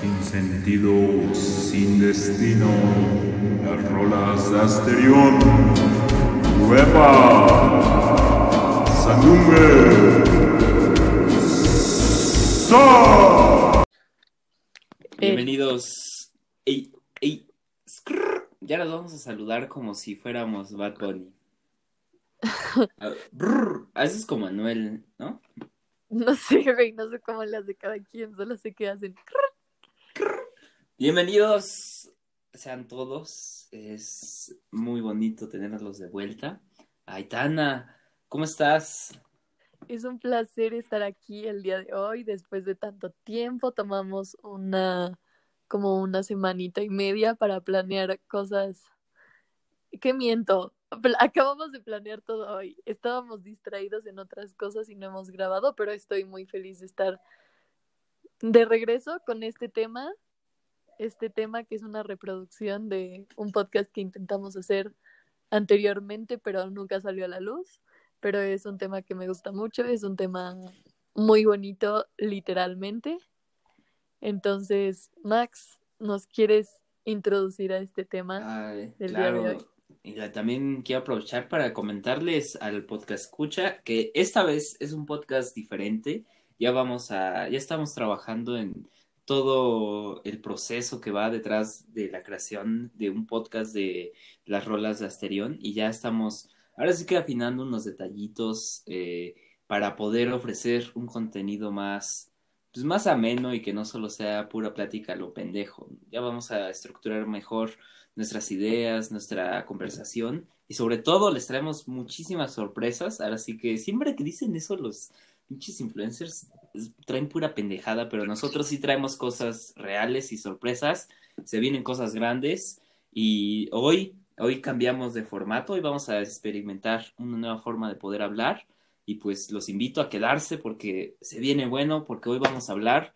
sin sentido, sin destino, las rolas de Asterión, Nueva, Sandungue, Sa. Bienvenidos. Ey, ey, skrrr. Ya nos vamos a saludar como si fuéramos Bad Bunny. Ah, brr. Ah, Eso es como Manuel, ¿no? No sé, güey, no sé cómo le hace cada quien, solo sé que hacen. Bienvenidos sean todos. Es muy bonito tenerlos de vuelta. Aitana, ¿cómo estás? Es un placer estar aquí el día de hoy. Después de tanto tiempo, tomamos una, como una semanita y media para planear cosas. ¿Qué miento? Acabamos de planear todo hoy. Estábamos distraídos en otras cosas y no hemos grabado, pero estoy muy feliz de estar de regreso con este tema. Este tema que es una reproducción de un podcast que intentamos hacer anteriormente, pero nunca salió a la luz. Pero es un tema que me gusta mucho, es un tema muy bonito, literalmente. Entonces, Max, ¿nos quieres introducir a este tema? Ay, del día de claro. hoy. Y también quiero aprovechar para comentarles al podcast escucha que esta vez es un podcast diferente. Ya vamos a, ya estamos trabajando en todo el proceso que va detrás de la creación de un podcast de las rolas de Asterión y ya estamos, ahora sí que afinando unos detallitos eh, para poder ofrecer un contenido más, pues más ameno y que no solo sea pura plática lo pendejo. Ya vamos a estructurar mejor nuestras ideas, nuestra conversación y sobre todo les traemos muchísimas sorpresas. Ahora sí que siempre que dicen eso los pinches influencers traen pura pendejada, pero nosotros sí traemos cosas reales y sorpresas. Se vienen cosas grandes y hoy, hoy cambiamos de formato y vamos a experimentar una nueva forma de poder hablar y pues los invito a quedarse porque se viene bueno, porque hoy vamos a hablar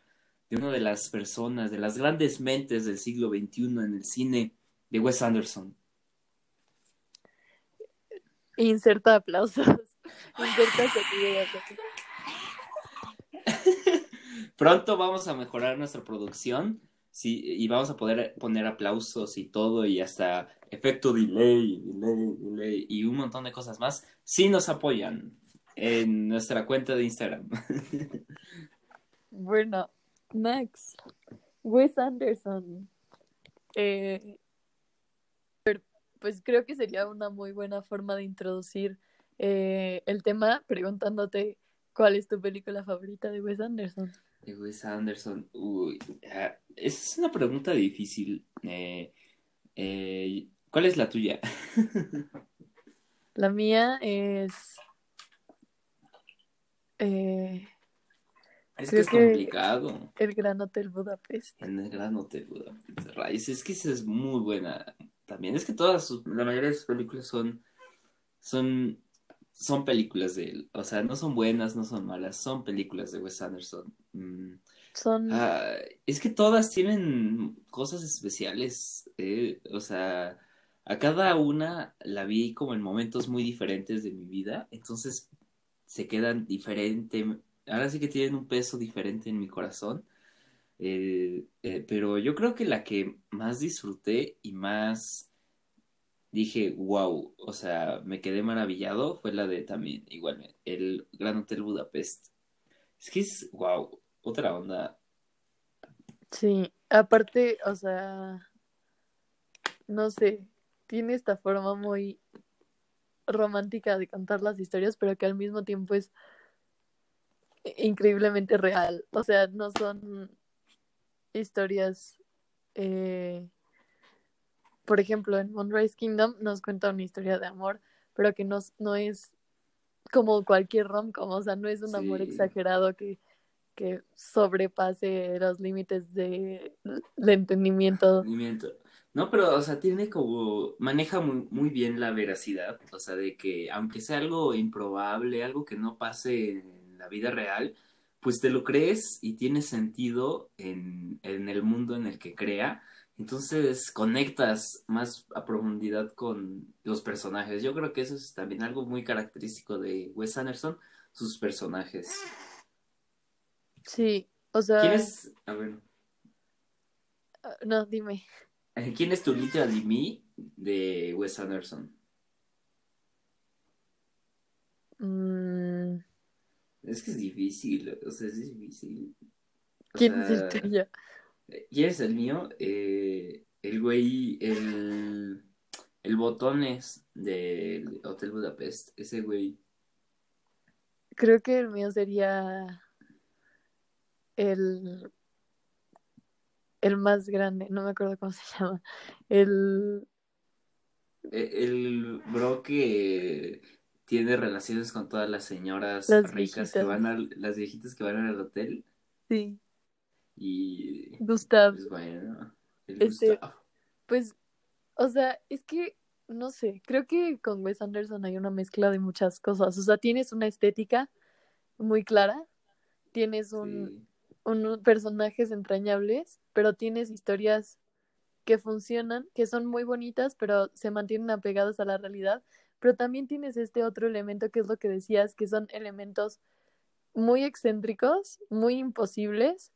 de una de las personas, de las grandes mentes del siglo XXI en el cine, de Wes Anderson. Inserta aplausos. Inserta. Pronto vamos a mejorar nuestra producción y vamos a poder poner aplausos y todo y hasta efecto delay, delay, y un montón de cosas más si nos apoyan en nuestra cuenta de Instagram. Bueno, Max, Wes Anderson. Eh, pues creo que sería una muy buena forma de introducir eh, el tema preguntándote cuál es tu película favorita de Wes Anderson. De Wes Anderson, uy, ah, esa es una pregunta difícil. Eh, eh, ¿cuál es la tuya? La mía es... eh, Es que es que- complicado. el Gran Hotel Budapest. En el Gran Hotel Budapest. Raíz, es que esa es muy buena. También es que todas sus, la mayoría de sus películas son, son, son películas de él. O sea, no son buenas, no son malas, son películas de Wes Anderson. Mm, Son... ah, es que todas tienen cosas especiales. eh, O sea, a cada una la vi como en momentos muy diferentes de mi vida. Entonces se quedan diferente. Ahora sí que tienen un peso diferente en mi corazón. Eh, eh, pero yo creo que la que más disfruté y más dije, wow, o sea, me quedé maravillado fue la de también, igual, el Gran Hotel Budapest. Es que es, wow, otra onda. Sí, aparte, o sea, no sé, tiene esta forma muy romántica de contar las historias, pero que al mismo tiempo es increíblemente real. O sea, no son historias, eh, por ejemplo, en Moonrise Kingdom nos cuenta una historia de amor, pero que no, no es como cualquier rom-com, o sea, no es un amor exagerado que que sobrepase los límites de, de entendimiento. No, pero, o sea, tiene como, maneja muy, muy bien la veracidad, o sea, de que aunque sea algo improbable, algo que no pase en la vida real, pues te lo crees y tiene sentido en, en el mundo en el que crea, entonces conectas más a profundidad con los personajes. Yo creo que eso es también algo muy característico de Wes Anderson, sus personajes. Sí, o sea, ¿Quién es? A ver. Ah, no, dime. ¿Quién es tu Literally Me de Wes Anderson? Mm, Es que es difícil, o sea, es difícil. O ¿Quién es sea, el tuyo? ¿Quién es el mío? Eh, el güey, el, el botones del Hotel Budapest, ese güey. Creo que el mío sería el, el más grande, no me acuerdo cómo se llama. El, E- El bro que tiene relaciones con todas las señoras Las ricas que van al, las viejitas que van al hotel sí, y Gustav. pues bueno, el Este-. Pues, o sea, es que, no sé, creo que con Wes Anderson hay una mezcla de muchas cosas. O sea, tienes una estética muy clara, tienes un, Sí. unos personajes entrañables, pero tienes historias que funcionan, que son muy bonitas, pero se mantienen apegadas a la realidad. Pero también tienes este otro elemento que es lo que decías, que son elementos muy excéntricos, muy imposibles,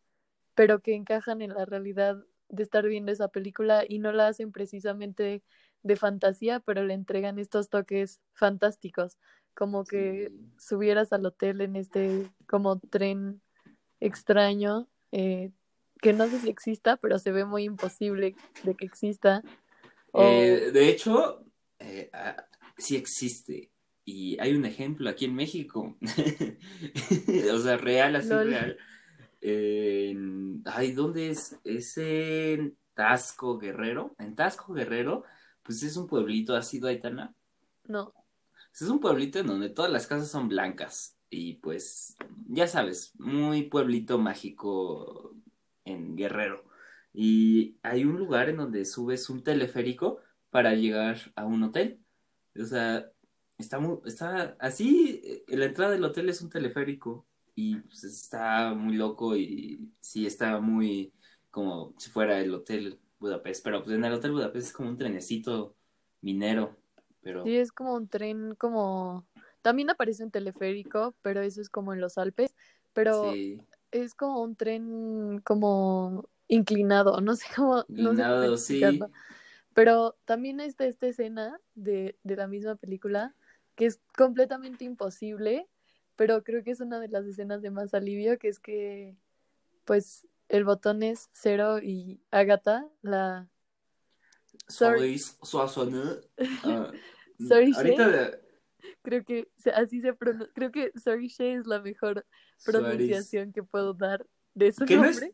pero que encajan en la realidad de estar viendo esa película y no la hacen precisamente de fantasía, pero le entregan estos toques fantásticos, como que Sí. subieras al hotel en este como tren extraño, eh, que no sé si exista, pero se ve muy imposible de que exista. O- Eh, de hecho, eh, ah, sí existe. Y hay un ejemplo aquí en México. O sea, real, así Lol. real. En- Ay, ¿dónde es? Es en Tasco Guerrero. En Tasco Guerrero, pues es un pueblito, ¿has ido a Aitana? no, Es un pueblito en donde todas las casas son blancas. Y pues, ya sabes, muy pueblito mágico en Guerrero. Y hay un lugar en donde subes un teleférico para llegar a un hotel. O sea, está muy, está así, eh, la entrada del hotel es un teleférico. Y pues está muy loco y sí está muy como si fuera el hotel Budapest. Pero pues en el hotel Budapest es como un trenecito minero. Pero sí es como un tren, como también aparece un teleférico, pero eso es como en los Alpes, pero sí. es como un tren como inclinado, no sé cómo, no sé cómo Inclinado, sí. Pero también está esta escena de, de la misma película que es completamente imposible, pero creo que es una de las escenas de más alivio, que es que pues el botón es Cero y Agatha, la Sorry. Soissonneux. Ah, Sorry, ahorita de- creo que así se pronuncia, creo que Sorry Shay es la mejor Suárez. pronunciación que puedo dar de su ¿Qué no nombre.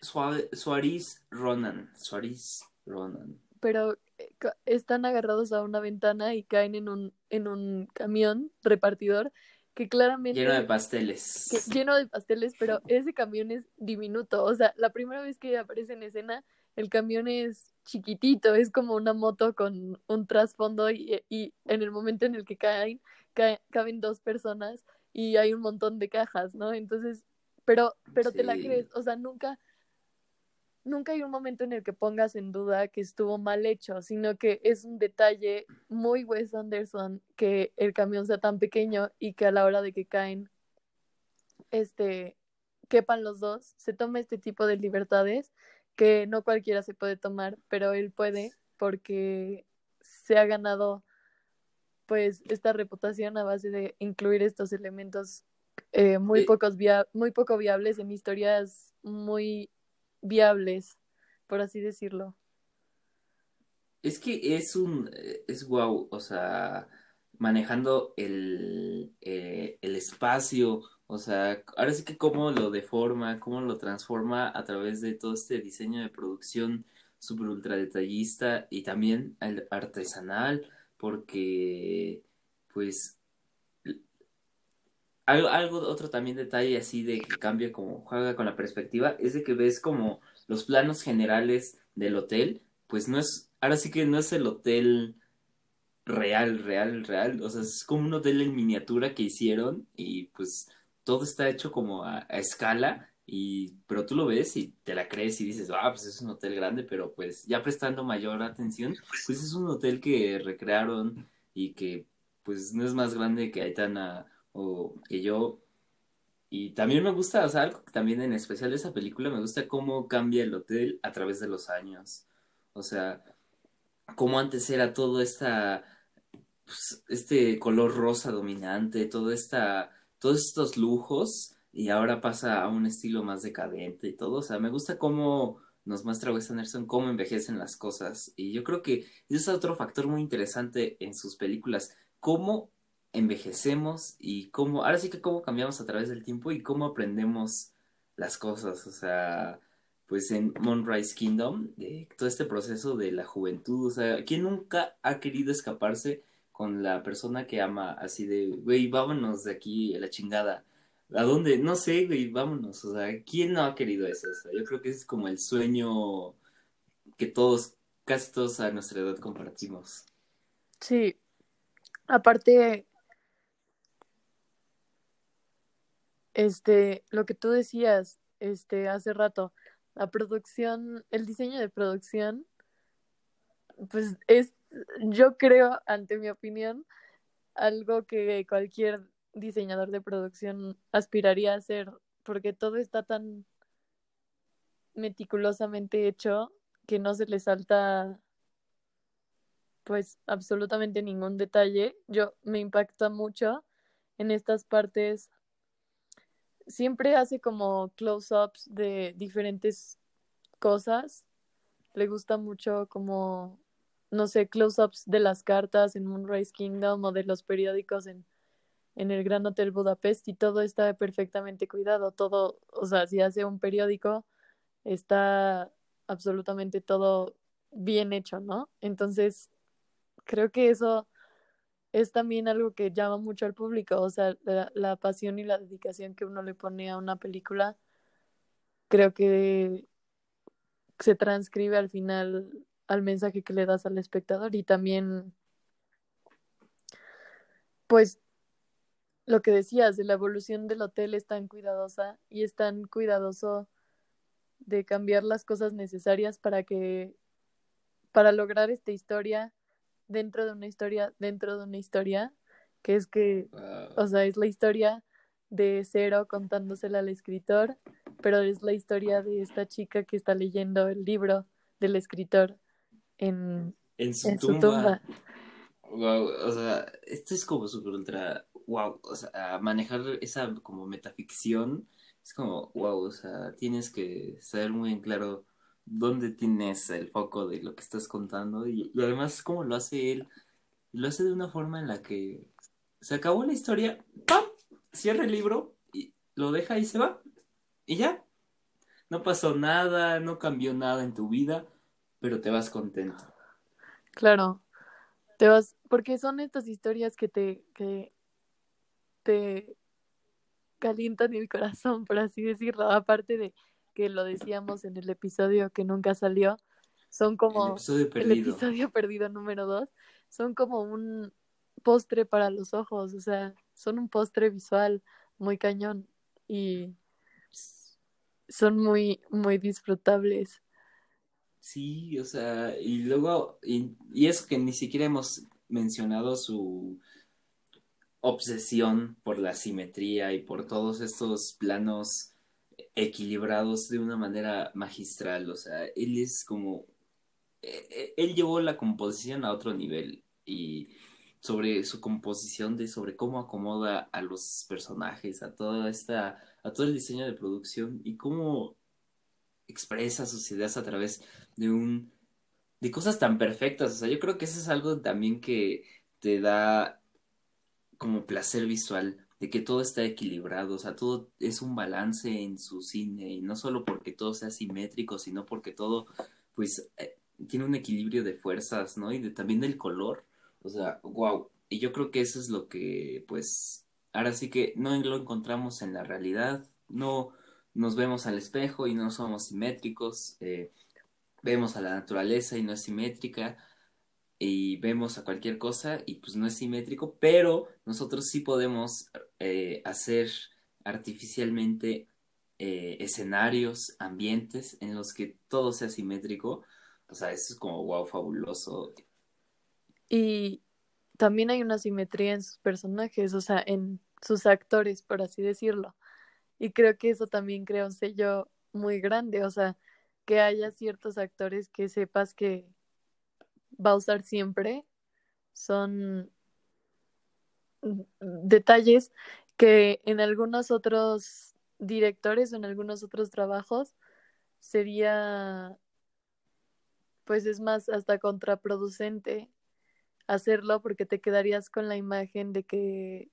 es? Sua- Suárez Ronan. Suárez Ronan. pero eh, están agarrados a una ventana y caen en un, en un camión repartidor que claramente Lleno de pasteles. que- lleno de pasteles, pero ese camión es diminuto. O sea, la primera vez que aparece en escena, el camión es chiquitito, es como una moto con un trasfondo y, y en el momento en el que caen, ca- caben dos personas y hay un montón de cajas, ¿no? Entonces, pero, pero te la crees, o sea, nunca, nunca hay un momento en el que pongas en duda que estuvo mal hecho, sino que es un detalle muy Wes Anderson que el camión sea tan pequeño y que a la hora de que caen, este, quepan los dos, se toma este tipo de libertades que no cualquiera se puede tomar, pero él puede porque se ha ganado pues esta reputación a base de incluir estos elementos eh, muy Eh, pocos via- muy poco viables en historias muy viables, por así decirlo. Es que es un, es guau, o sea, manejando el, eh, el espacio, o sea, ahora sí que cómo lo deforma, cómo lo transforma a través de todo este diseño de producción súper ultra detallista y también el artesanal, porque, pues, algo, algo, otro también detalle así de que cambia como juega con la perspectiva, es de que ves como los planos generales del hotel, pues no es, ahora sí que no es el hotel real, real, real, o sea, es como un hotel en miniatura que hicieron y pues todo está hecho como a, a escala y pero tú lo ves y te la crees y dices, ah, pues es un hotel grande, pero pues ya prestando mayor atención, pues es un hotel que recrearon y que pues no es más grande que Aitana o que yo Y también me gusta, o sea, algo también en especial de esa película, me gusta cómo cambia el hotel a través de los años. O sea, cómo antes era todo esta, pues, este color rosa dominante, todo esta, todos estos lujos, y ahora pasa a un estilo más decadente y todo. O sea, me gusta cómo nos muestra Wes Anderson cómo envejecen las cosas. Y yo creo que ese es otro factor muy interesante en sus películas, cómo envejecemos y cómo, ahora sí que cómo cambiamos a través del tiempo y cómo aprendemos las cosas. O sea, pues en Moonrise Kingdom, de todo este proceso de la juventud, o sea, ¿quién nunca ha querido escaparse con la persona que ama así de, güey, vámonos de aquí a la chingada? ¿A dónde? No sé, güey, vámonos. O sea, ¿quién no ha querido eso? Yo creo que es como el sueño que todos, casi todos a nuestra edad compartimos. Sí, aparte, este, lo que tú decías, este, hace rato, la producción, el diseño de producción, pues es, yo creo, ante mi opinión, algo que cualquier diseñador de producción aspiraría a hacer, porque todo está tan meticulosamente hecho que no se le salta pues absolutamente ningún detalle. Yo me impacta mucho en estas partes. Siempre hace como close-ups de diferentes cosas. Le gusta mucho como, no sé, close-ups de las cartas en Moonrise Kingdom o de los periódicos en en el Gran Hotel Budapest y todo está perfectamente cuidado, todo, o sea, si hace un periódico, está absolutamente todo bien hecho, ¿no? Entonces, creo que eso es también algo que llama mucho al público, o sea, la, pasión y la dedicación que uno le pone a una película, creo que se transcribe al final al mensaje que le das al espectador y también pues lo que decías de la evolución del hotel es tan cuidadosa y es tan cuidadoso de cambiar las cosas necesarias para que para lograr esta historia dentro de una historia dentro de una historia que es que o sea es la historia de cero contándosela al escritor pero es la historia de esta chica que está leyendo el libro del escritor en, en su en su tumba. tumba. Wow, o sea, esto es como súper ultra, wow, o sea, manejar esa como metaficción es como, wow, o sea, tienes que saber muy en claro dónde tienes el foco de lo que estás contando y, además cómo lo hace él, lo hace de una forma en la que se acabó la historia, ¡pam! Cierra el libro y lo deja y se va y ya, no pasó nada, no cambió nada en tu vida, pero te vas contento. Claro, te vas, porque son estas historias que te, que te calientan el corazón, por así decirlo, aparte de que lo decíamos en el episodio que nunca salió, son El como episodio el perdido. episodio perdido número dos, son como un postre para los ojos, o sea, son un postre visual muy cañón y son muy, muy disfrutables. Sí, o sea, y luego, y, y eso que ni siquiera hemos mencionado su obsesión por la simetría y por todos estos planos equilibrados de una manera magistral, o sea, él es como, eh, eh, él llevó la composición a otro nivel y sobre su composición de sobre cómo acomoda a los personajes, a toda esta, a todo el diseño de producción y cómo expresa sus ideas a través de un de cosas tan perfectas. O sea, yo creo que eso es algo también que te da como placer visual, de que todo está equilibrado, o sea, todo es un balance en su cine, y no solo porque todo sea simétrico, sino porque todo, pues, eh, tiene un equilibrio de fuerzas, ¿no? Y de, también del color, o sea, wow. Y yo creo que eso es lo que, pues, ahora sí que no lo encontramos en la realidad, no nos vemos al espejo y no somos simétricos, eh, vemos a la naturaleza y no es simétrica, y vemos a cualquier cosa y pues no es simétrico, pero nosotros sí podemos eh, hacer artificialmente eh, escenarios, ambientes en los que todo sea simétrico. O sea, eso es como wow, fabuloso. Y también hay una simetría en sus personajes, o sea, en sus actores, por así decirlo. Y creo que eso también crea un sello muy grande, o sea, que haya ciertos actores que sepas que va a usar siempre, son detalles que en algunos otros directores o en algunos otros trabajos sería, pues es más, hasta contraproducente hacerlo porque te quedarías con la imagen de que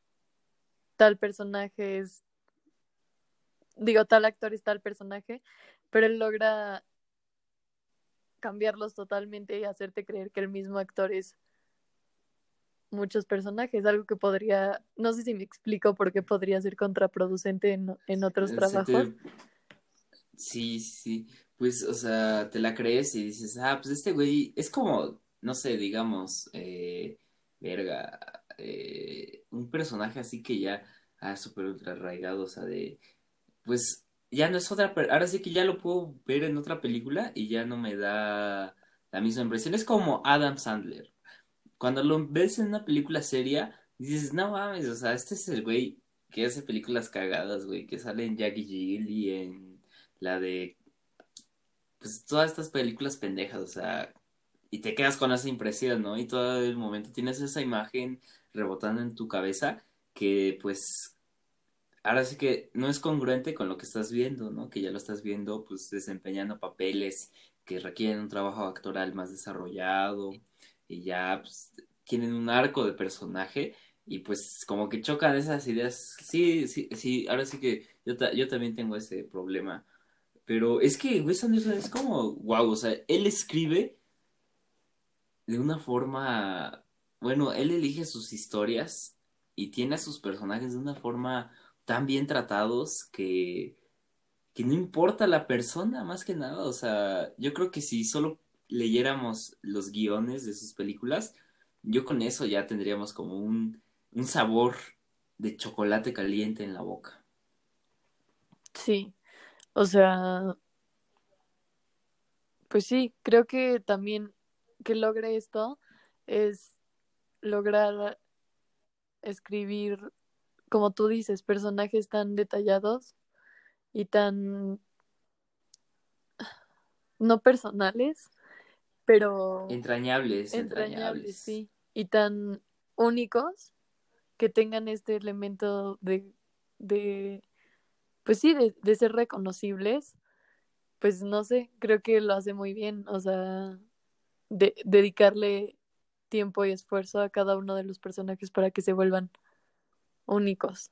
tal personaje es, digo, tal actor es tal personaje, pero él logra cambiarlos totalmente y hacerte creer que el mismo actor es muchos personajes, algo que podría, no sé si me explico por qué podría ser contraproducente en, en otros trabajos. Sí, sí, pues, o sea, te la crees y dices, ah, pues este güey es como, no sé, digamos, eh, verga, eh, un personaje así que ya, ah, súper ultra arraigado, o sea, de, pues, ya no es otra, ahora sí que ya lo puedo ver en otra película y ya no me da la misma impresión. Es como Adam Sandler. Cuando lo ves en una película seria, dices, no mames, o sea, este es el güey que hace películas cagadas, güey, que sale en Jackie Jill y en la de, pues, todas estas películas pendejas, o sea, y te quedas con esa impresión, ¿no? Y todo el momento tienes esa imagen rebotando en tu cabeza que, pues, ahora sí que no es congruente con lo que estás viendo, ¿no? Que ya lo estás viendo pues desempeñando papeles que requieren un trabajo actoral más desarrollado y ya pues, tienen un arco de personaje y pues como que chocan esas ideas. Sí, sí, sí, ahora sí que yo, yo también tengo ese problema. Pero es que Wes Anderson es como, wow, o sea, él escribe de una forma, bueno, él elige sus historias y tiene a sus personajes de una forma tan bien tratados que, que no importa la persona más que nada. O sea, yo creo que si solo leyéramos los guiones de sus películas, yo con eso ya tendríamos como un, un sabor de chocolate caliente en la boca. Sí, o sea, pues sí, creo que también que logre esto es lograr escribir como tú dices, personajes tan detallados y tan no personales, pero entrañables, entrañables, sí, y tan únicos que tengan este elemento de, de pues sí, de, de ser reconocibles, pues no sé, creo que lo hace muy bien, o sea, de, dedicarle tiempo y esfuerzo a cada uno de los personajes para que se vuelvan únicos.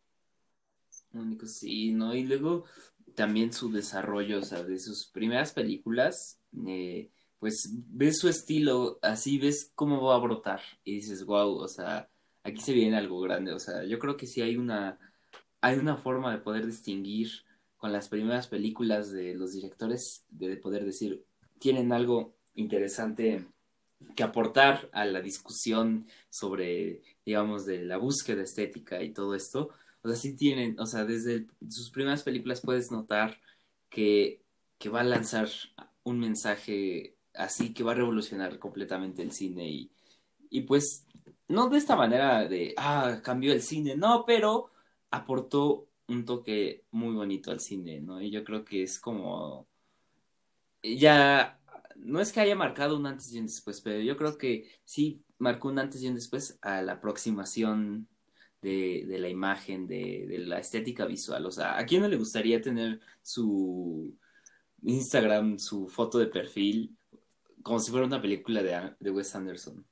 Únicos, sí, ¿no? Y luego también su desarrollo, o sea, de sus primeras películas, eh, pues ves su estilo, así ves cómo va a brotar y dices, wow, o sea, aquí se viene algo grande, o sea, yo creo que sí hay una, hay una forma de poder distinguir con las primeras películas de los directores, de poder decir, tienen algo interesante que aportar a la discusión sobre, digamos, de la búsqueda estética y todo esto. O sea, sí tienen, o sea, desde sus primeras películas puedes notar que, que va a lanzar un mensaje así que va a revolucionar completamente el cine y, y pues no de esta manera de, ah, cambió el cine, no, pero aportó un toque muy bonito al cine, ¿no? Y yo creo que es como, ya no es que haya marcado un antes y un después, pero yo creo que sí marcó un antes y un después a la aproximación de, de la imagen, de, de, la estética visual. O sea, ¿a quién no le gustaría tener su Instagram, su foto de perfil, como si fuera una película de, de Wes Anderson?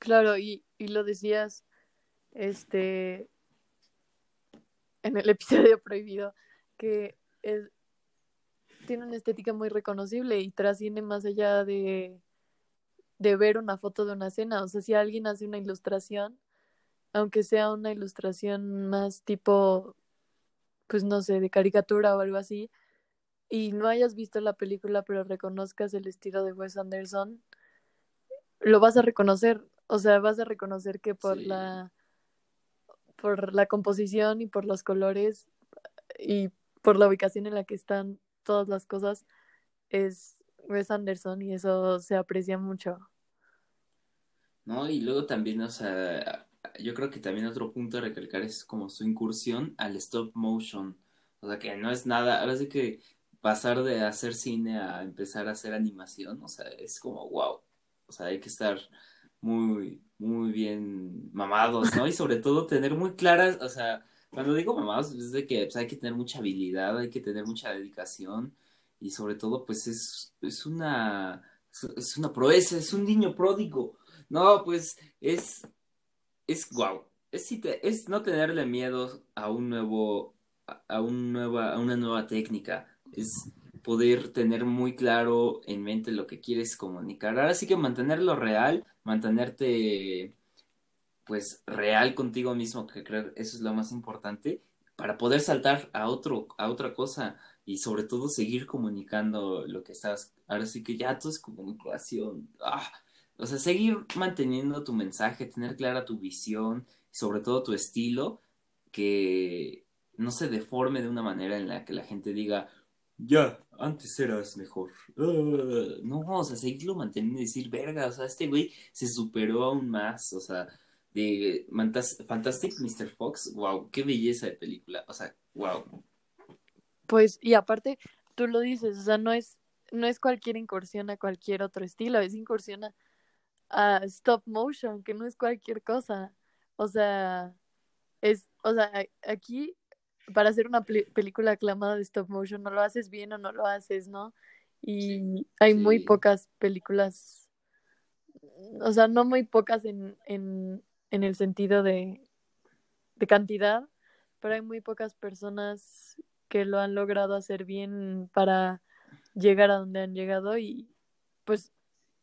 Claro, y, y lo decías, este, en el episodio prohibido, que es, tiene una estética muy reconocible y trasciende más allá de, de ver una foto de una escena. O sea, si alguien hace una ilustración, aunque sea una ilustración más tipo, pues no sé, de caricatura o algo así, y no hayas visto la película pero reconozcas el estilo de Wes Anderson, lo vas a reconocer. O sea, vas a reconocer que por la por la composición y por los colores y por la ubicación en la que están todas las cosas es Wes Anderson y eso se aprecia mucho. No, y luego también, o sea, yo creo que también otro punto a recalcar es como su incursión al stop motion. O sea, que no es nada, ahora sí que pasar de hacer cine a empezar a hacer animación, o sea, es como wow. O sea, hay que estar muy, muy bien mamados, ¿no? Y sobre todo tener muy claras, o sea, cuando digo mamados, es de que pues, hay que tener mucha habilidad, hay que tener mucha dedicación y sobre todo, pues es, es una, es una proeza, es un niño pródigo. No, pues es, es wow. Es, es no tenerle miedo a un nuevo, a, un nueva, a una nueva técnica. Es poder tener muy claro en mente lo que quieres comunicar. Ahora sí que mantenerlo real, mantenerte pues real contigo mismo, que creo eso es lo más importante, para poder saltar a otro, a otra cosa y sobre todo seguir comunicando lo que estás. Ahora sí que ya todo es comunicación. Ah, o sea, seguir manteniendo tu mensaje, tener clara tu visión, sobre todo tu estilo, que no se deforme de una manera en la que la gente diga, ya, antes eras mejor. Ah, no, o sea, seguirlo manteniendo y decir, verga, o sea, este güey se superó aún más, o sea, de Fantastic Mr. Fox, wow, qué belleza de película, o sea, wow. Pues, y aparte, tú lo dices, o sea, no es, no es cualquier incursión a cualquier otro estilo, es incursión a, stop motion, que no es cualquier cosa. O sea, es, o sea, aquí para hacer una película aclamada de stop motion no lo haces bien o no lo haces, ¿no? Y hay muy pocas películas, o sea, no muy pocas en, en, en el sentido de, de cantidad, pero hay muy pocas personas que lo han logrado hacer bien para llegar a donde han llegado y pues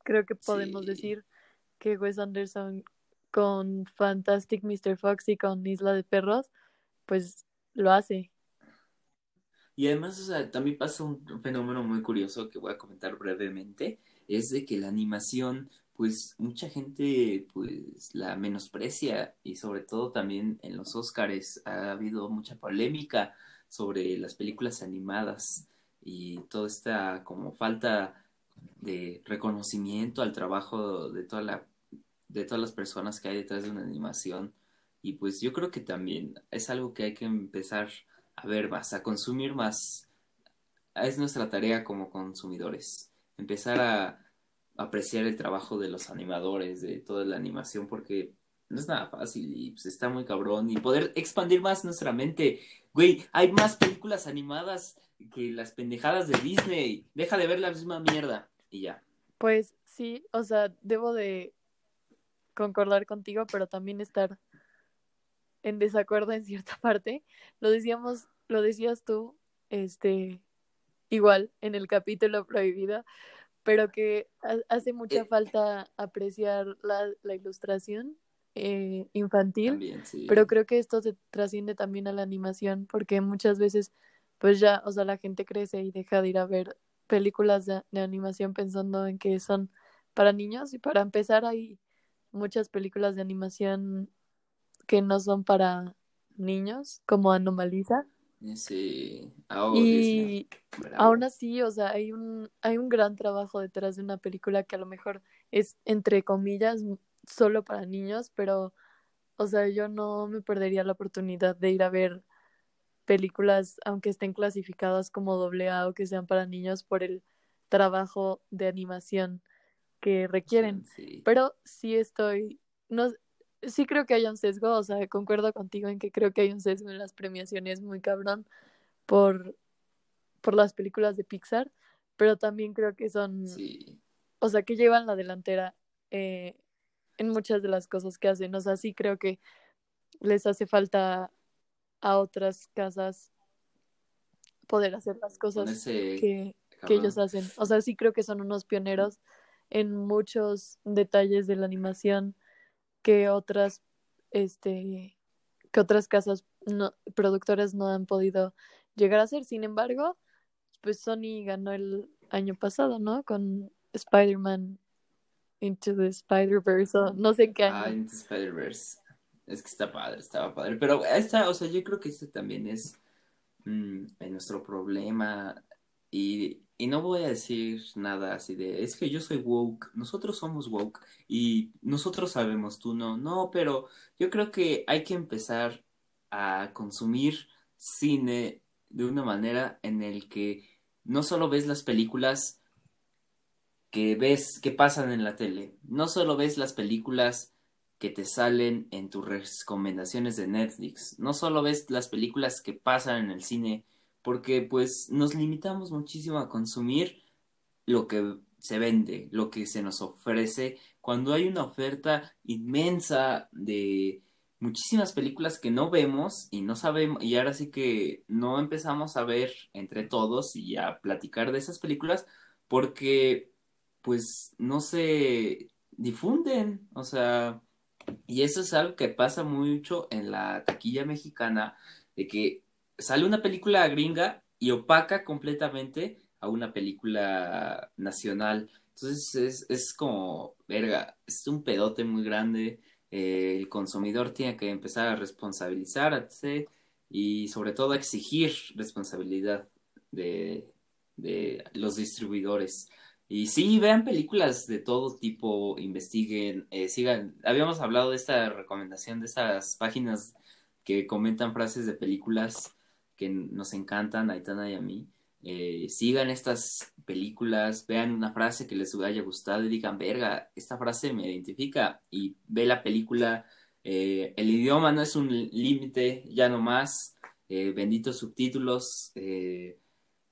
creo que podemos decir que Wes Anderson con Fantastic Mr. Fox y con Isla de Perros pues lo hace. Y además, o sea, también pasa un fenómeno muy curioso que voy a comentar brevemente, es de que la animación, pues mucha gente pues la menosprecia y sobre todo también en los Oscars ha habido mucha polémica sobre las películas animadas y toda esta como falta de reconocimiento al trabajo de toda la de todas las personas que hay detrás de una animación y pues yo creo que también es algo que hay que empezar a ver más, a consumir más. Es nuestra tarea como consumidores, empezar a apreciar el trabajo de los animadores, de toda la animación, porque no es nada fácil y pues está muy cabrón y poder expandir más nuestra mente. Güey, hay más películas animadas que las pendejadas de Disney. Deja de ver la misma mierda y ya. Pues sí, o sea, debo de concordar contigo, pero también estar en desacuerdo en cierta parte. Lo decíamos, lo decías tú, este, igual en el capítulo prohibido, pero que hace mucha eh, falta apreciar la, la ilustración eh, infantil, pero creo que esto se trasciende también a la animación, porque muchas veces, pues ya, o sea, la gente crece y deja de ir a ver películas de, animación pensando en que son para niños, y para empezar hay muchas películas de animación que no son para niños, como Anomaliza. Sí, y aún así, o sea, hay un, hay un gran trabajo detrás de una película que a lo mejor es, entre comillas, solo para niños, pero, o sea, yo no me perdería la oportunidad de ir a ver películas, aunque estén clasificadas como doble A o que sean para niños, por el trabajo de animación que requieren. Pero sí estoy, no, sí creo que hay un sesgo, o sea, concuerdo contigo en que creo que hay un sesgo en las premiaciones muy cabrón por, por las películas de Pixar, pero también creo que son, o sea, que llevan la delantera eh, en muchas de las cosas que hacen. O sea, sí creo que les hace falta a otras casas poder hacer las cosas que, que ellos hacen. O sea, sí creo que son unos pioneros en muchos detalles de la animación que otras, este, que otras casas no, productoras no han podido llegar a hacer. Sin embargo, pues Sony ganó el año pasado, ¿no? Con Spider-Man Into the Spider-Verse, no sé qué año. Ah, Into Spider-Verse. Es que está padre, estaba padre. Pero esta, o sea, yo creo que este también es mm, nuestro problema. Y, y, no voy a decir nada así de, es que yo soy woke, nosotros somos woke y nosotros sabemos, tú no. No, pero yo creo que hay que empezar a consumir cine de una manera en el que no solo ves las películas que ves que pasan en la tele, no solo ves las películas que te salen en tus recomendaciones de Netflix, no solo ves las películas que pasan en el cine, porque pues nos limitamos muchísimo a consumir lo que se vende, lo que se nos ofrece, cuando hay una oferta inmensa de muchísimas películas que no vemos y no sabemos, y ahora sí que no empezamos a ver entre todos y a platicar de esas películas porque pues no se difunden, o sea, y eso es algo que pasa mucho en la taquilla mexicana, de que sale una película gringa y opaca completamente a una película nacional. Entonces es, es como, verga, es un pedote muy grande eh, el consumidor tiene que empezar a responsabilizarse y sobre todo a exigir responsabilidad de, de los distribuidores. Y sí, vean películas de todo tipo, investiguen, eh, sigan. Habíamos hablado de esta recomendación de estas páginas que comentan frases de películas que nos encantan, Aitana y a mí. Eh, sigan estas películas, vean una frase que les haya gustado y digan, verga, esta frase me identifica y ve la película. Eh, el idioma no es un límite, ya no más. Eh, benditos subtítulos.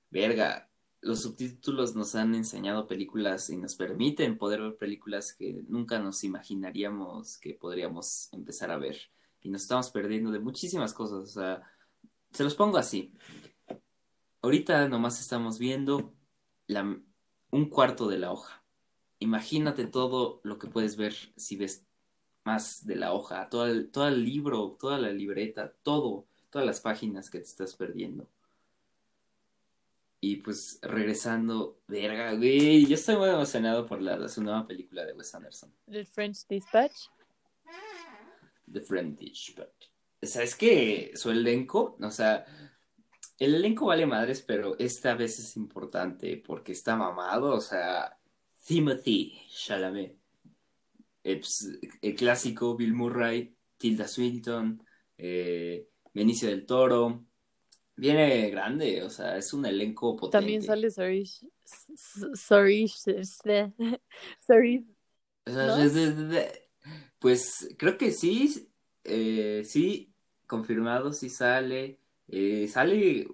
verga, los subtítulos nos han enseñado películas y nos permiten poder ver películas que nunca nos imaginaríamos que podríamos empezar a ver. Y nos estamos perdiendo de muchísimas cosas. O sea, se los pongo así. Ahorita nomás estamos viendo la, un cuarto de la hoja. Imagínate todo lo que puedes ver si ves más de la hoja, todo el, todo el libro, toda la libreta, todo, todas las páginas que te estás perdiendo. Y pues regresando, verga, güey, yo estoy muy emocionado por la, su nueva película de Wes Anderson. The French Dispatch. The French Dispatch. ¿Sabes qué? Su elenco, o sea, el elenco vale madres, pero esta vez es importante porque está mamado, o sea, Timothy Chalamet, el, clásico Bill Murray, Tilda Swinton, eh, Benicio del Toro, viene grande, o sea, es un elenco potente. También sale Sorry, Sorry, Sorry. Pues creo que sí, eh, sí, confirmado, sí sale. Eh, sale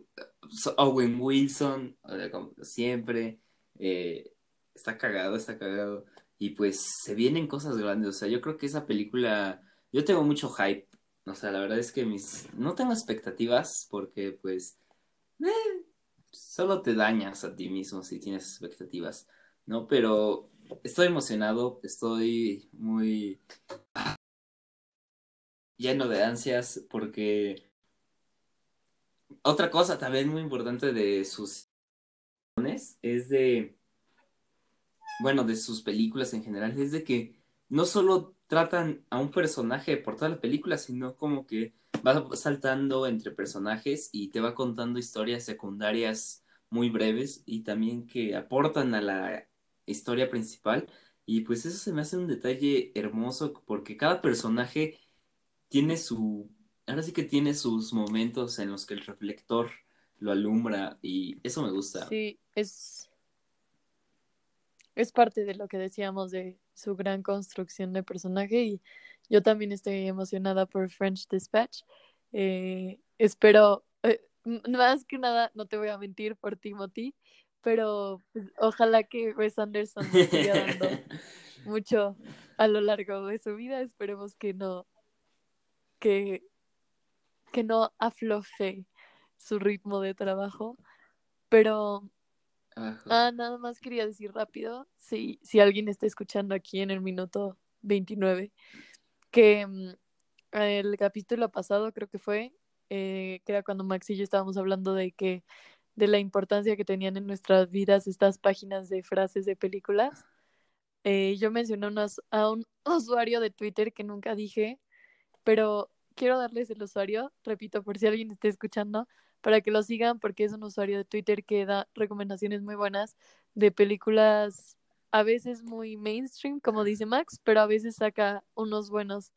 Owen Wilson, como siempre. Eh, está cagado, está cagado. Y pues se vienen cosas grandes. O sea, yo creo que esa película. Yo tengo mucho hype. O sea, la verdad es que mis. No tengo expectativas porque, pues. Eh, solo te dañas a ti mismo si tienes expectativas. ¿No? Pero estoy emocionado. Estoy muy. Lleno de ansias porque otra cosa también muy importante de sus es de, bueno, de sus películas en general, es de que no solo tratan a un personaje por toda la película, sino como que va saltando entre personajes y te va contando historias secundarias muy breves y también que aportan a la historia principal. Y pues eso se me hace un detalle hermoso porque cada personaje tiene su ahora sí que tiene sus momentos en los que el reflector lo alumbra y eso me gusta. Sí, es, es parte de lo que decíamos de su gran construcción de personaje y yo también estoy emocionada por French Dispatch. Eh, espero, eh, más que nada, no te voy a mentir por Timothy, pero pues, ojalá que Wes Anderson siga dando mucho a lo largo de su vida. Esperemos que no, que que no afloje su ritmo de trabajo. Pero ah, nada más quería decir rápido, si, si alguien está escuchando aquí en el minuto 29, que mm, el capítulo pasado creo que fue, eh, que era cuando Max y yo estábamos hablando de que de la importancia que tenían en nuestras vidas estas páginas de frases de películas. Eh, yo mencioné a un usuario de Twitter que nunca dije, pero quiero darles el usuario, repito, por si alguien está escuchando, para que lo sigan, porque es un usuario de Twitter que da recomendaciones muy buenas de películas a veces muy mainstream, como dice Max, pero a veces saca unos buenos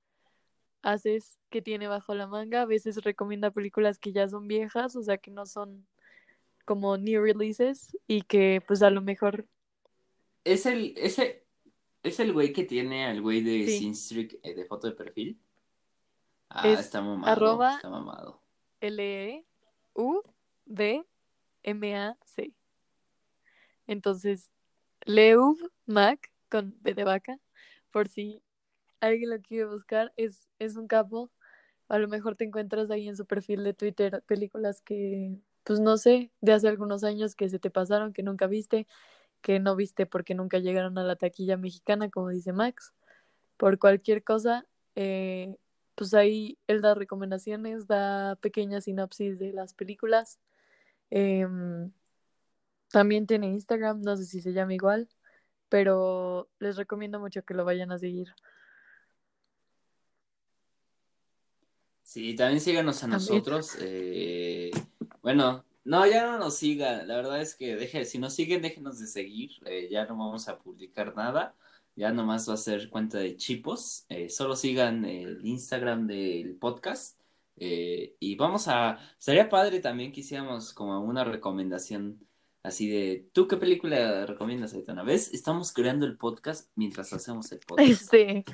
haces que tiene bajo la manga. A veces recomienda películas que ya son viejas, o sea, que no son como new releases y que pues a lo mejor Es el, ese, es el güey que tiene al güey de Sí. Sinstreak eh, de foto de perfil. Ah, Es está mamado. arroba- Está mamado. L-E-U-V-M-A-C. Entonces, Leuv Mac con B de vaca, por si alguien lo quiere buscar, es, es un capo. A lo mejor te encuentras ahí en su perfil de Twitter películas que, pues no sé, de hace algunos años que se te pasaron, que nunca viste, que no viste porque nunca llegaron a la taquilla mexicana, como dice Max. Por cualquier cosa, eh, pues ahí él da recomendaciones, da pequeñas sinopsis de las películas. Em, también tiene Instagram, no sé si se llama igual, pero les recomiendo mucho que lo vayan a seguir. Sí, también síganos a También. nosotros. eh, bueno, no, ya no nos sigan. La verdad es que deje, si nos siguen, déjenos de seguir. eh, ya no vamos a publicar nada. Ya nomás va a ser cuenta de chipos. eh, solo sigan el Instagram del podcast. eh, y vamos a. Sería padre también que hiciéramos como una recomendación así de. ¿Tú qué película recomiendas, Aitana? ¿Ves? Estamos creando el podcast mientras hacemos el podcast. Este,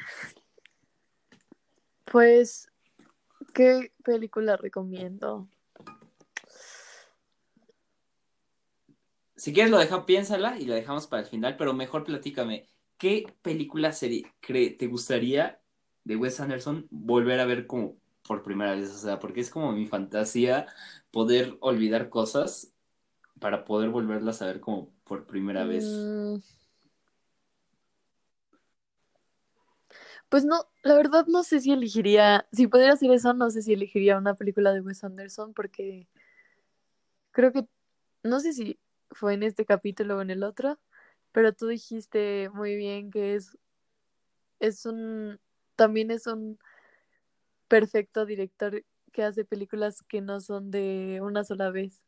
pues, ¿qué película recomiendo? Si quieres lo deja, piénsala y la dejamos para el final, pero mejor platícame, ¿qué película serie te gustaría de Wes Anderson volver a ver como por primera vez? O sea, porque es como mi fantasía poder olvidar cosas para poder volverlas a ver como por primera vez. Mm, Pues no, la verdad no sé si elegiría, si pudiera hacer eso, no sé si elegiría una película de Wes Anderson porque creo que, no sé si fue en este capítulo o en el otro, pero tú dijiste muy bien que es, es un, también es un perfecto director que hace películas que no son de una sola vez,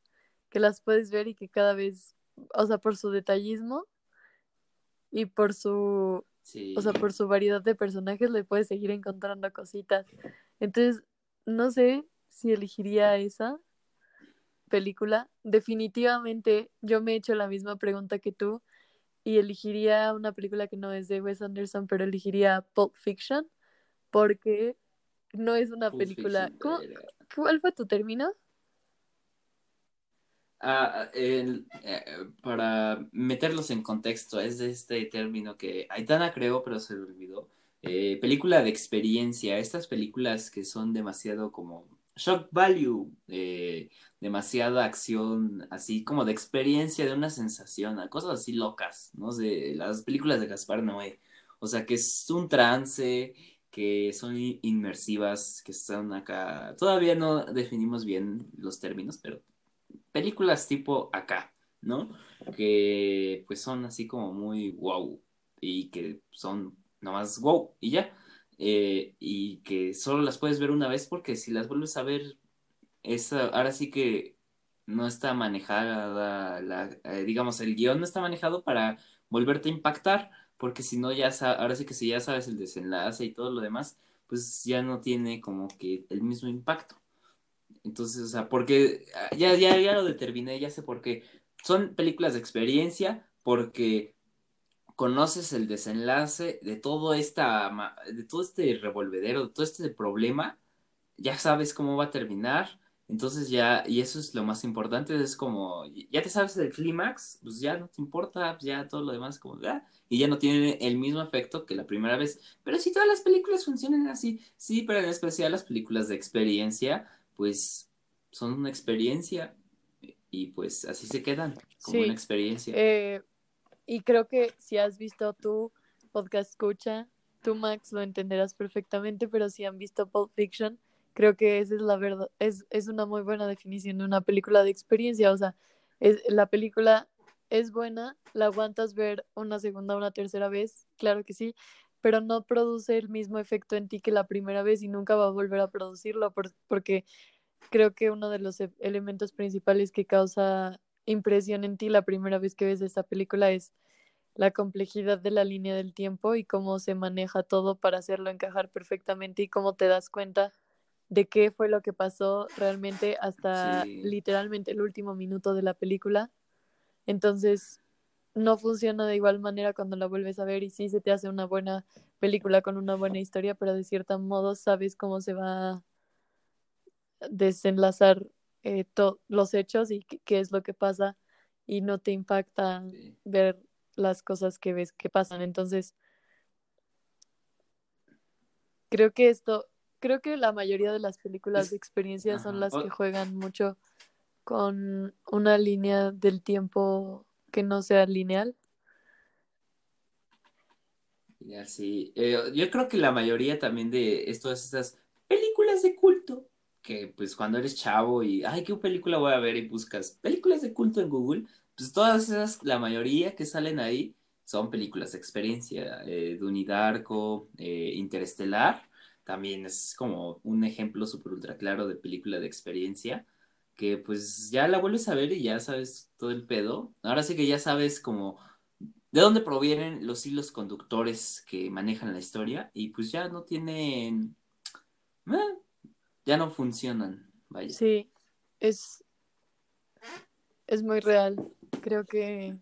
que las puedes ver y que cada vez, o sea, por su detallismo y por su Sí. o sea, por su variedad de personajes le puedes seguir encontrando cositas. Entonces, no sé si elegiría esa película. Definitivamente, yo me he hecho la misma pregunta que tú y elegiría una película que no es de Wes Anderson, pero elegiría Pulp Fiction porque no es una Pulp película. ¿Cómo-. ¿Cuál fue tu término? Ah, el- eh, para meterlos en contexto, es de este término que Aitana creó, pero se le olvidó. Eh, película de experiencia, estas películas que son demasiado como shock value, eh, demasiada acción, así como de experiencia, de una sensación, a cosas así locas, ¿no? De las películas de Gaspar Noé. O sea, que es un trance, que son in- inmersivas, que están acá. Todavía no definimos bien los términos, pero películas tipo acá, ¿no? Que pues son así como muy wow y que son nomás wow y ya. Eh, y que solo las puedes ver una vez porque si las vuelves a ver, es, ahora sí que no está manejada, la, eh, digamos, el guion no está manejado para volverte a impactar, porque si no, ya ahora sí que si ya sabes el desenlace y todo lo demás, pues ya no tiene como que el mismo impacto. Entonces, o sea, porque ah, ya, ya, ya lo determiné, ya sé por qué. Son películas de experiencia, porque conoces el desenlace de todo esta, de todo este revolvedero, de todo este problema, ya sabes cómo va a terminar, entonces ya, y eso es lo más importante, es como, ya te sabes el clímax, pues ya no te importa, pues ya todo lo demás como, ah, y ya no tiene el mismo efecto que la primera vez. Pero si todas las películas funcionan así, sí, pero en especial las películas de experiencia, pues son una experiencia y pues así se quedan, como Sí. una experiencia. Eh, y creo que si has visto tu podcast escucha, tú Max lo entenderás perfectamente, pero si han visto Pulp Fiction, creo que esa es la verdad, es, es una muy buena definición de una película de experiencia, o sea, es, la película es buena, la aguantas ver una segunda una tercera vez, claro que sí, pero no produce el mismo efecto en ti que la primera vez y nunca va a volver a producirlo por- porque creo que uno de los e- elementos principales que causa impresión en ti la primera vez que ves esta película es la complejidad de la línea del tiempo y cómo se maneja todo para hacerlo encajar perfectamente y cómo te das cuenta de qué fue lo que pasó realmente hasta Sí. literalmente el último minuto de la película. Entonces, no funciona de igual manera cuando la vuelves a ver y sí se te hace una buena película con una buena historia, pero de cierto modo sabes cómo se va a desenlazar eh, los hechos y qué, es lo que pasa y no te impacta Sí. ver las cosas que ves que pasan. Entonces, creo que esto, creo que la mayoría de las películas de experiencia son las que juegan mucho con una línea del tiempo que no sea lineal. Sí. Eh, yo creo que la mayoría también de todas estas películas de culto, que pues cuando eres chavo y, ay, ¿qué película voy a ver? Y buscas películas de culto en Google, pues todas esas, la mayoría que salen ahí son películas de experiencia. Eh, Darko, eh, Interestelar, también es como un ejemplo súper ultra claro de película de experiencia, que pues ya la vuelves a ver y ya sabes todo el pedo. Ahora sí que ya sabes como de dónde provienen los hilos conductores que manejan la historia y pues ya no tienen, eh, ya no funcionan, vaya. Sí, es, es muy real. Creo que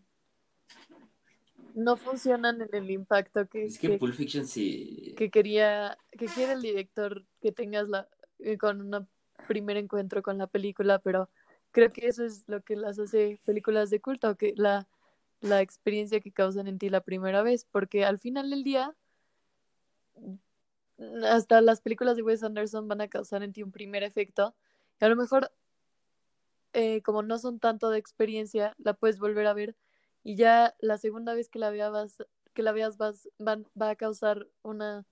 no funcionan en el impacto que, Es que que, Pulp Fiction sí, que quería, que quiere el director que tengas la, eh, con un primer encuentro con la película, pero creo que eso es lo que las hace películas de culto, que la, la experiencia que causan en ti la primera vez, porque al final del día, hasta las películas de Wes Anderson van a causar en ti un primer efecto, y a lo mejor, eh, como no son tanto de experiencia, la puedes volver a ver, y ya la segunda vez que la veas, que la veas vas, van, va a causar una,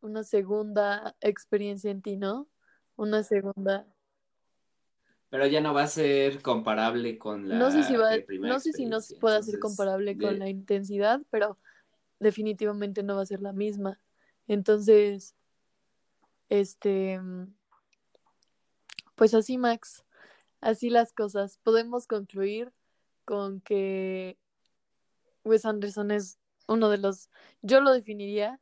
una segunda experiencia en ti, ¿no? Una segunda. pero ya no va a ser comparable con la No sé si va, no sé si no pueda ser comparable con de- la intensidad, pero definitivamente no va a ser la misma. Entonces, este, pues así, Max, así las cosas. Podemos concluir con que Wes Anderson es uno de los, yo lo definiría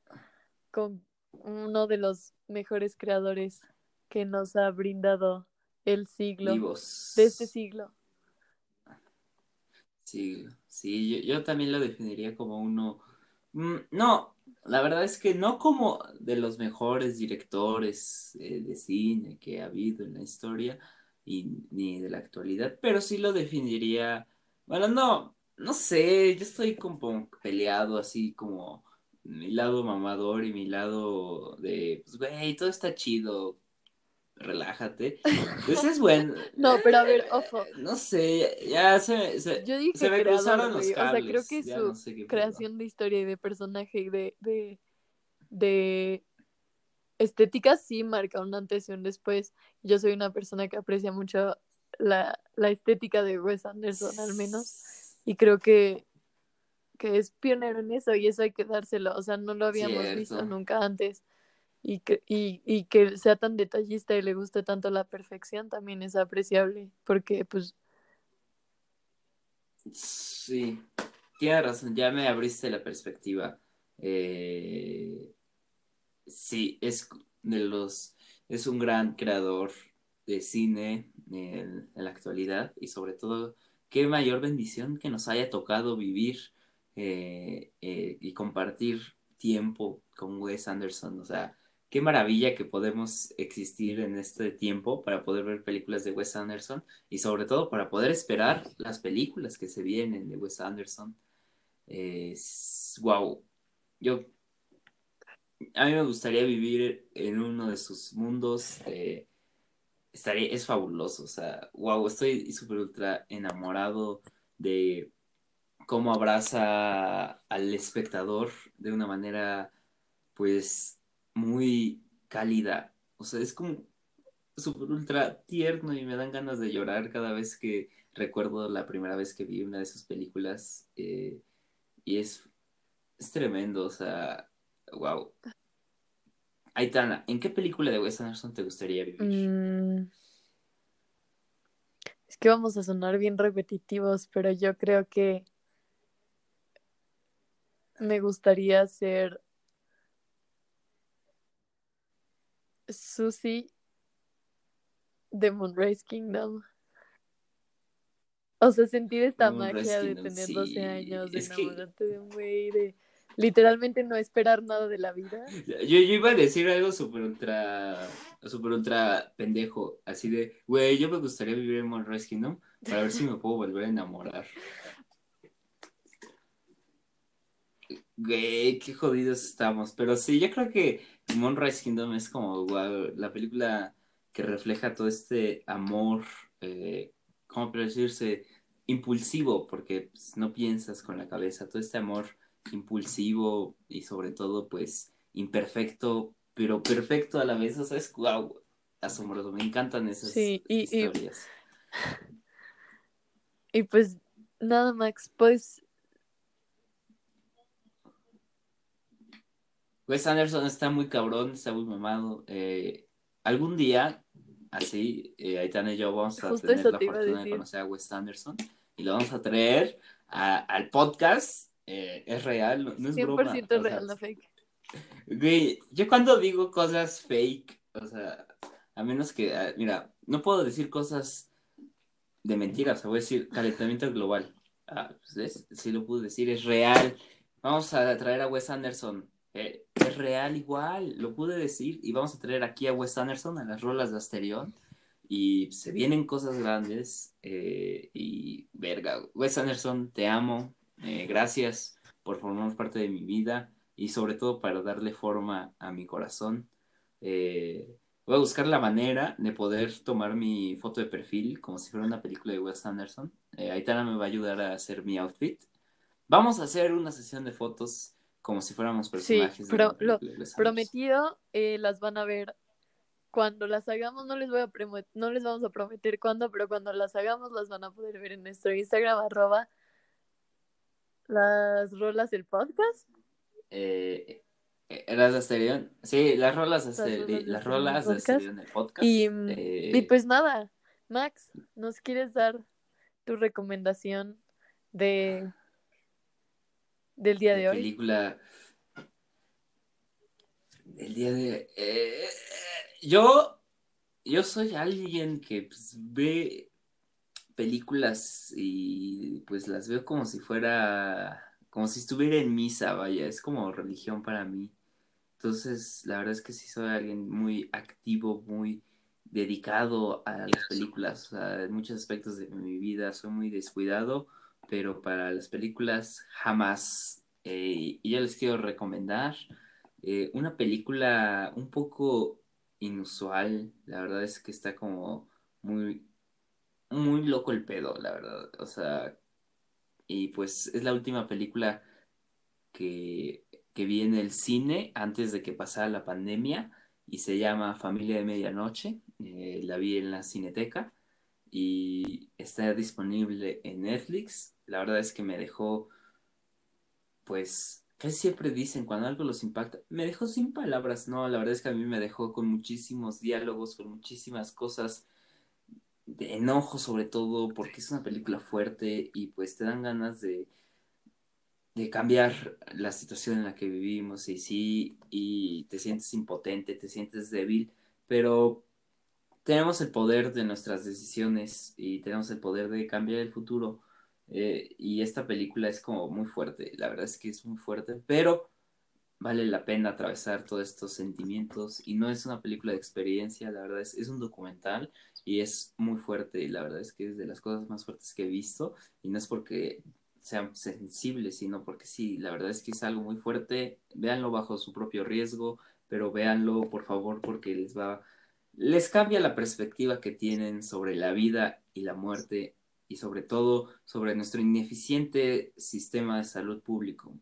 con uno de los mejores creadores que nos ha brindado el siglo, vivos. de este siglo. Sí, sí, yo, yo también lo definiría como uno. Mm, no, la verdad es que no como de los mejores directores eh, de cine que ha habido en la historia y ni de la actualidad, pero sí lo definiría. Bueno, no, no sé, yo estoy como peleado así como mi lado mamador y mi lado de, pues, güey, todo está chido, relájate. Pues es bueno. No, pero a ver, ojo. No sé, ya se, se, Yo dije se me creador, cruzaron los. O sea, creo cables, que ya su no sé creación de historia y de personaje y de, de, de estética sí marca un antes y un después. Yo soy una persona que aprecia mucho la, la estética de Wes Anderson, al menos. Y creo que, que es pionero en eso y eso hay que dárselo. O sea, no lo habíamos visto nunca antes. Y que, y, y que sea tan detallista y le guste tanto la perfección también es apreciable. Porque, pues, Sí, tienes razón, ya me abriste la perspectiva. Eh, sí, es de los, es un gran creador de cine en, la actualidad y sobre todo, qué mayor bendición que nos haya tocado vivir eh, eh, y compartir tiempo con Wes Anderson. O sea, qué maravilla que podemos existir en este tiempo para poder ver películas de Wes Anderson y sobre todo para poder esperar las películas que se vienen de Wes Anderson. wow, yo a mí me gustaría vivir en uno de sus mundos. eh, estaría, es fabuloso, o sea, wow, estoy súper ultra enamorado de cómo abraza al espectador de una manera, pues, muy cálida. O sea, es como súper ultra tierno y me dan ganas de llorar cada vez que recuerdo la primera vez que vi una de sus películas. eh, y es, es tremendo, o sea, wow. Aitana, ¿en qué película de Wes Anderson te gustaría vivir? mm, es que vamos a sonar bien repetitivos, pero yo creo que me gustaría ser Susie de Moonrise Kingdom. O sea, sentir esta Moonrise magia de tener sí. 12 años, de Es que- enamorarte de un güey, de literalmente no esperar nada de la vida. Yo, yo iba a decir algo súper ultra, súper ultra pendejo, así de, güey, yo me gustaría vivir en Moonrise Kingdom para ver si me puedo volver a enamorar. Güey, qué jodidos estamos. Pero sí, yo creo que Moonrise Kingdom es como, la película que refleja todo este amor, eh, ¿cómo puede decirse? Impulsivo, porque pues, no piensas con la cabeza, todo este amor impulsivo y sobre todo, pues, imperfecto, pero perfecto a la vez. O sea, es guau, asombroso. Me encantan esas Sí, y- y- historias. Y pues nada, Max, pues Wes Anderson está muy cabrón, está muy mamado. Eh, algún día, así, eh, Aitana y yo vamos a Justo tener la te a fortuna de conocer a Wes Anderson y lo vamos a traer a- al podcast. Eh, es real, no, no es 100% broma. o sea, real, no fake. Güey, yo cuando digo cosas fake, o sea, a menos que, ah, mira, no puedo decir cosas de mentiras, o sea, voy a decir calentamiento global. Ah, pues, ¿ves? Sí lo pude decir, es real. Vamos a traer a Wes Anderson. Eh, es real igual, lo pude decir. Y vamos a traer aquí a Wes Anderson a las rolas de Asterión. Y se vienen cosas grandes. eh, y verga, Wes Anderson, te amo. eh, gracias por formar parte de mi vida y sobre todo para darle forma a mi corazón. Voy a buscar la manera de poder tomar mi foto de perfil como si fuera una película de Wes Anderson. Eh, Aitana me va a ayudar a hacer mi outfit. Vamos a hacer una sesión de fotos como si fuéramos personajes de pero lo de. Prometido, eh, las van a ver cuando las hagamos. No les voy a no les vamos a prometer cuándo, pero cuando las hagamos las van a poder ver en nuestro Instagram arroba las rolas del podcast. Eh, eh, ¿Las de Asterión? Sí, las rolas de Las rolas de las Asterión rolas de podcast. Del podcast. Y, mm, Eh, Y pues nada, Max, ¿nos quieres dar tu recomendación de del día de de hoy? película del día de eh, yo yo soy alguien que pues, ve películas y pues las veo como si fuera como si estuviera en misa vaya es como religión para mí. Entonces la verdad es que sí soy alguien muy activo muy dedicado a las películas o sea, en muchos aspectos de mi vida soy muy descuidado pero para las películas jamás. Eh, y yo les quiero recomendar eh, una película un poco inusual, la verdad es que está como muy, muy loco el pedo, la verdad. O sea, y pues es la última película que, que vi en el cine antes de que pasara la pandemia y se llama Familia de Medianoche. Eh, la vi en la Cineteca y está disponible en Netflix. La verdad es que me dejó, pues, casi siempre dicen cuando algo los impacta, me dejó sin palabras. No, la verdad es que a mí me dejó con muchísimos diálogos, con muchísimas cosas de enojo sobre todo, porque es una película fuerte y pues te dan ganas de, de cambiar la situación en la que vivimos y sí, y te sientes impotente, te sientes débil, pero tenemos el poder de nuestras decisiones y tenemos el poder de cambiar el futuro. Eh, y esta película es como muy fuerte, la verdad es que es muy fuerte, pero vale la pena atravesar todos estos sentimientos y no es una película de experiencia, la verdad es, es un documental y es muy fuerte la verdad es que es de las cosas más fuertes que he visto y no es porque sean sensibles, sino porque sí, la verdad es que es algo muy fuerte, véanlo bajo su propio riesgo, pero véanlo por favor porque les va les cambia la perspectiva que tienen sobre la vida y la muerte y sobre todo sobre nuestro ineficiente sistema de salud público.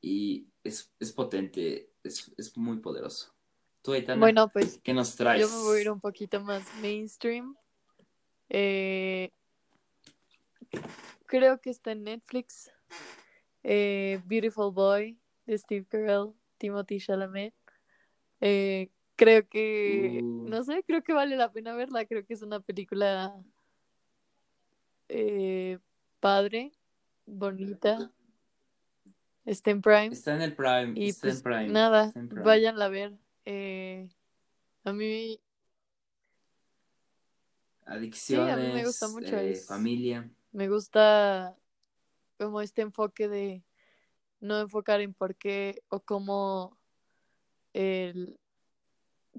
Y es, es potente, es, es, muy poderoso. ¿Tú, Aitana, bueno, pues qué nos traes? yo me voy a ir un poquito más mainstream. Eh, creo que está en Netflix. Eh, Beautiful Boy de Steve Carell, Timothy Chalamet. Eh, creo que, Uh. no sé, creo que vale la pena verla. Creo que es una película eh, padre, bonita. Está en Prime. Está en el Prime. Y está en pues Prime. nada, está en Prime. váyanla a ver. Eh, a mí, Adicciones. Sí, a mí me gusta mucho, eh, es- Familia. me gusta como este enfoque de no enfocar en por qué o cómo el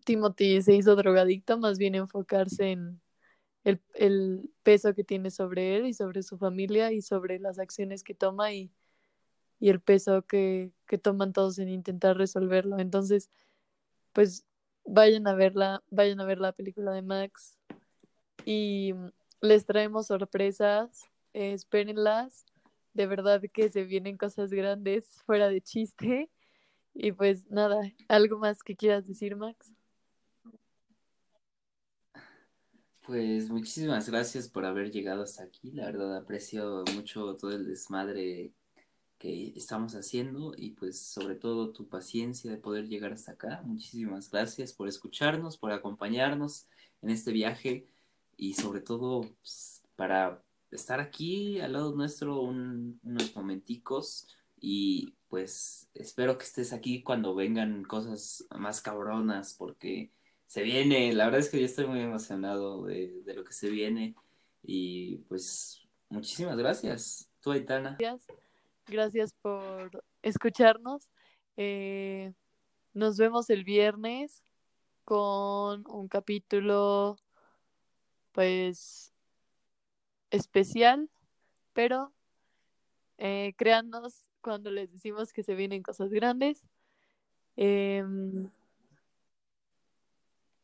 Timothy se hizo drogadicto, más bien enfocarse en el, peso que tiene sobre él y sobre su familia y sobre las acciones que toma y, el peso que, que toman todos en intentar resolverlo. Entonces, pues vayan a verla, vayan a ver la película de Max y les traemos sorpresas, eh, espérenlas, de verdad que se vienen cosas grandes fuera de chiste y pues nada, algo más que quieras decir Max. Pues muchísimas gracias por haber llegado hasta aquí. La verdad aprecio mucho todo el desmadre que estamos haciendo y pues sobre todo tu paciencia de poder llegar hasta acá. Muchísimas gracias por escucharnos, por acompañarnos en este viaje y sobre todo pues, para estar aquí al lado nuestro un- unos momenticos y pues espero que estés aquí cuando vengan cosas más cabronas porque se viene, la verdad es que yo estoy muy emocionado de, lo que se viene y pues muchísimas gracias. Tú, Aitana. Gracias por escucharnos. Eh, nos vemos el viernes con un capítulo, pues, especial, pero eh, créannos cuando les decimos que se vienen cosas grandes. Em,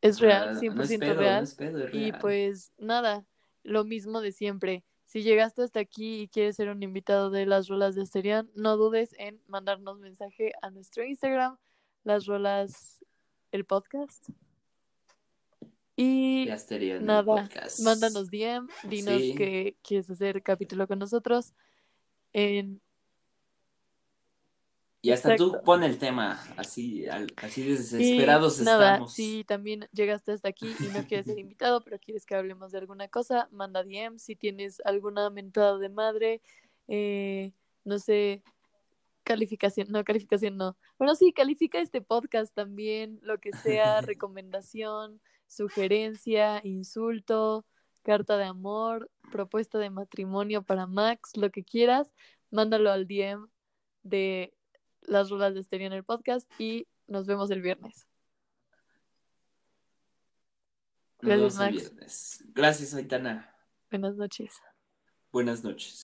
es real, Ah, no 100% es pedo, no real. es pedo, es Y pues nada, lo mismo de siempre. Si llegaste hasta aquí y quieres ser un invitado de las rolas de Asterión, no dudes en mandarnos mensaje a nuestro Instagram, las rolas, el podcast. Y el nada, podcast. mándanos DM, dinos Sí. que quieres hacer capítulo con nosotros. En, Y hasta tú pon el tema, así, al- así desesperados nada, estamos. si también llegaste hasta aquí y no quieres ser invitado, pero quieres que hablemos de alguna cosa, manda DM. Si tienes alguna mentada de madre, eh, no sé, calificación, no, calificación no. Bueno, sí, califica este podcast también, lo que sea, recomendación, sugerencia, insulto, carta de amor, propuesta de matrimonio para Max, lo que quieras, mándalo al DM de las rolas de Estéreo en el podcast y nos vemos el viernes. Nos Gracias, el viernes. Gracias, Aitana. Buenas noches. Buenas noches.